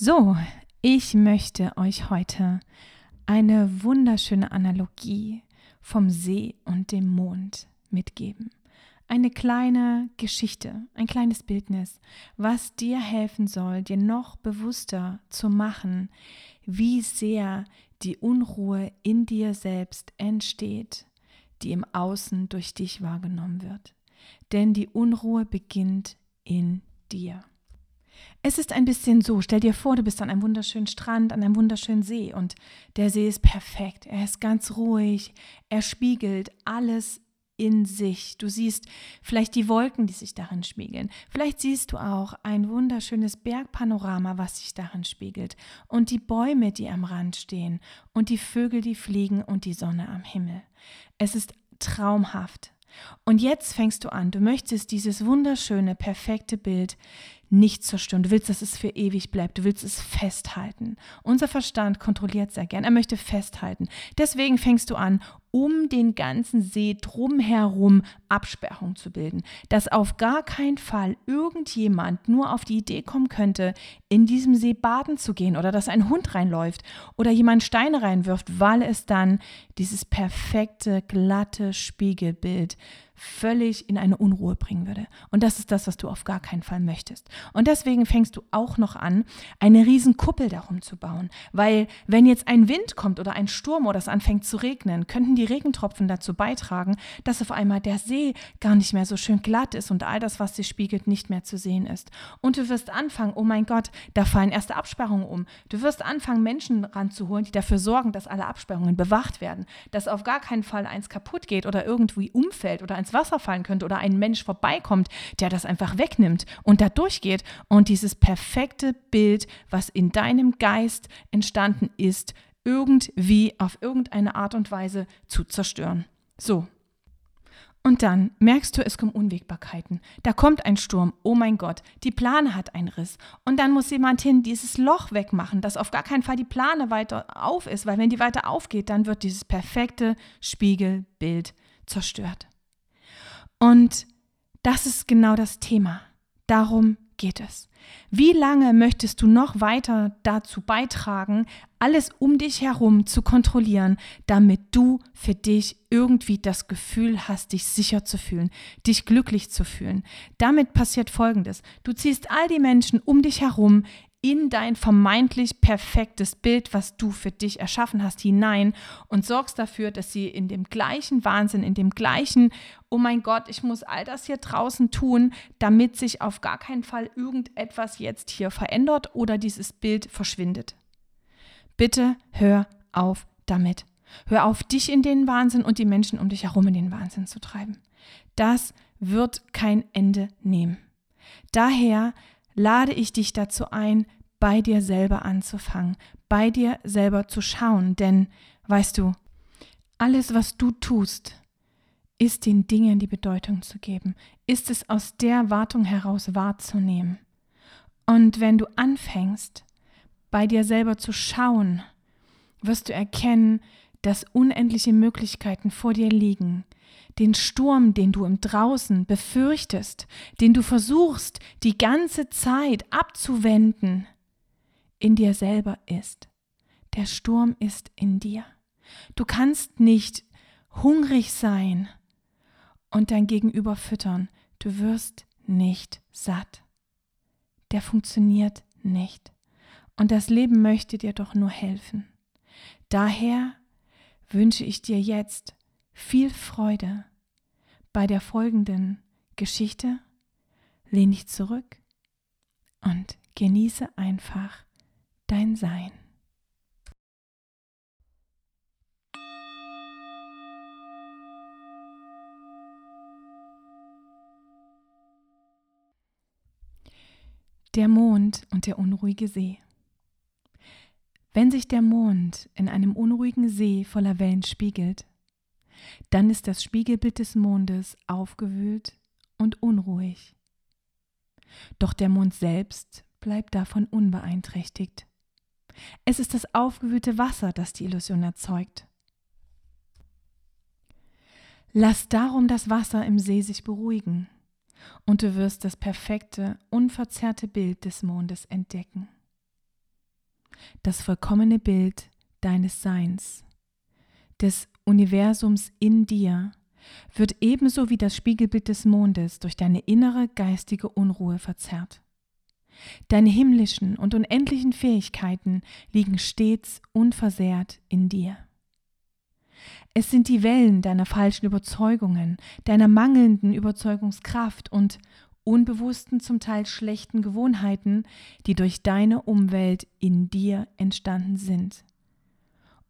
So, ich möchte euch heute eine wunderschöne Analogie vom See und dem Mond mitgeben. Eine kleine Geschichte, ein kleines Bildnis, was dir helfen soll, dir noch bewusster zu machen, wie sehr die Unruhe in dir selbst entsteht, die im Außen durch dich wahrgenommen wird. Denn die Unruhe beginnt in dir. Es ist ein bisschen so, stell dir vor, du bist an einem wunderschönen Strand, an einem wunderschönen See und der See ist perfekt, er ist ganz ruhig, er spiegelt alles in sich. Du siehst vielleicht die Wolken, die sich darin spiegeln. Vielleicht siehst du auch ein wunderschönes Bergpanorama, was sich darin spiegelt. Und die Bäume, die am Rand stehen. Und die Vögel, die fliegen und die Sonne am Himmel. Es ist traumhaft. Und jetzt fängst du an, du möchtest dieses wunderschöne, perfekte Bild nicht zerstören. Du willst, dass es für ewig bleibt. Du willst es festhalten. Unser Verstand kontrolliert sehr gern. Er möchte festhalten. Deswegen fängst du an, um den ganzen See drumherum Absperrung zu bilden, dass auf gar keinen Fall irgendjemand nur auf die Idee kommen könnte, in diesem See baden zu gehen oder dass ein Hund reinläuft oder jemand Steine reinwirft, weil es dann dieses perfekte, glatte Spiegelbild völlig in eine Unruhe bringen würde. Und das ist das, was du auf gar keinen Fall möchtest. Und deswegen fängst du auch noch an, eine riesen Kuppel darum zu bauen. Weil wenn jetzt ein Wind kommt oder ein Sturm oder es anfängt zu regnen, könnten die Regentropfen dazu beitragen, dass auf einmal der See gar nicht mehr so schön glatt ist und all das, was sich spiegelt, nicht mehr zu sehen ist. Und du wirst anfangen, oh mein Gott, da fallen erste Absperrungen um. Du wirst anfangen, Menschen ranzuholen, die dafür sorgen, dass alle Absperrungen bewacht werden, dass auf gar keinen Fall eins kaputt geht oder irgendwie umfällt oder ins ins Wasser fallen könnte oder ein Mensch vorbeikommt, der das einfach wegnimmt und da durchgeht und dieses perfekte Bild, was in deinem Geist entstanden ist, irgendwie auf irgendeine Art und Weise zu zerstören. So. Und dann merkst du, es kommen Unwägbarkeiten. Da kommt ein Sturm, oh mein Gott, die Plane hat einen Riss. Und dann muss jemand hin dieses Loch wegmachen, dass auf gar keinen Fall die Plane weiter auf ist, weil wenn die weiter aufgeht, dann wird dieses perfekte Spiegelbild zerstört. Und das ist genau das Thema. Darum geht es. Wie lange möchtest du noch weiter dazu beitragen, alles um dich herum zu kontrollieren, damit du für dich irgendwie das Gefühl hast, dich sicher zu fühlen, dich glücklich zu fühlen? Damit passiert Folgendes. Du ziehst all die Menschen um dich herum in dein vermeintlich perfektes Bild, was du für dich erschaffen hast, hinein und sorgst dafür, dass sie in dem gleichen Wahnsinn, in dem gleichen, oh mein Gott, ich muss all das hier draußen tun, damit sich auf gar keinen Fall irgendetwas jetzt hier verändert oder dieses Bild verschwindet. Bitte hör auf damit. Hör auf, dich in den Wahnsinn und die Menschen um dich herum in den Wahnsinn zu treiben. Das wird kein Ende nehmen. Daher lade ich dich dazu ein, bei dir selber anzufangen, bei dir selber zu schauen. Denn, weißt du, alles, was du tust, ist den Dingen die Bedeutung zu geben, ist es aus der Wartung heraus wahrzunehmen. Und wenn du anfängst, bei dir selber zu schauen, wirst du erkennen, dass unendliche Möglichkeiten vor dir liegen, den Sturm, den du im Draußen befürchtest, den du versuchst die ganze Zeit abzuwenden, in dir selber ist. Der Sturm ist in dir. Du kannst nicht hungrig sein und dein Gegenüber füttern. Du wirst nicht satt. Der funktioniert nicht. Und das Leben möchte dir doch nur helfen. Daher wünsche ich dir jetzt viel Freude bei der folgenden Geschichte. Lehn dich zurück und genieße einfach dein Sein. Der Mond und der unruhige See. Wenn sich der Mond in einem unruhigen See voller Wellen spiegelt, dann ist das Spiegelbild des Mondes aufgewühlt und unruhig. Doch der Mond selbst bleibt davon unbeeinträchtigt. Es ist das aufgewühlte Wasser, das die Illusion erzeugt. Lass darum das Wasser im See sich beruhigen, und du wirst das perfekte, unverzerrte Bild des Mondes entdecken. Das vollkommene Bild deines Seins, des Universums in dir, wird ebenso wie das Spiegelbild des Mondes durch deine innere geistige Unruhe verzerrt. Deine himmlischen und unendlichen Fähigkeiten liegen stets unversehrt in dir. Es sind die Wellen deiner falschen Überzeugungen, deiner mangelnden Überzeugungskraft und unbewussten, zum Teil schlechten Gewohnheiten, die durch deine Umwelt in dir entstanden sind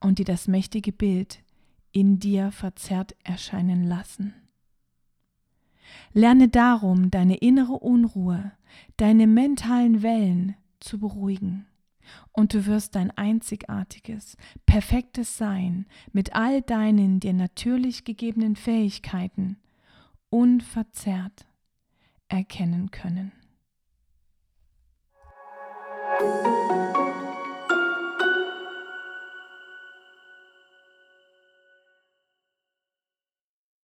und die das mächtige Bild in dir verzerrt erscheinen lassen. Lerne darum, deine innere Unruhe, deine mentalen Wellen zu beruhigen und du wirst dein einzigartiges, perfektes Sein mit all deinen dir natürlich gegebenen Fähigkeiten unverzerrt erkennen können.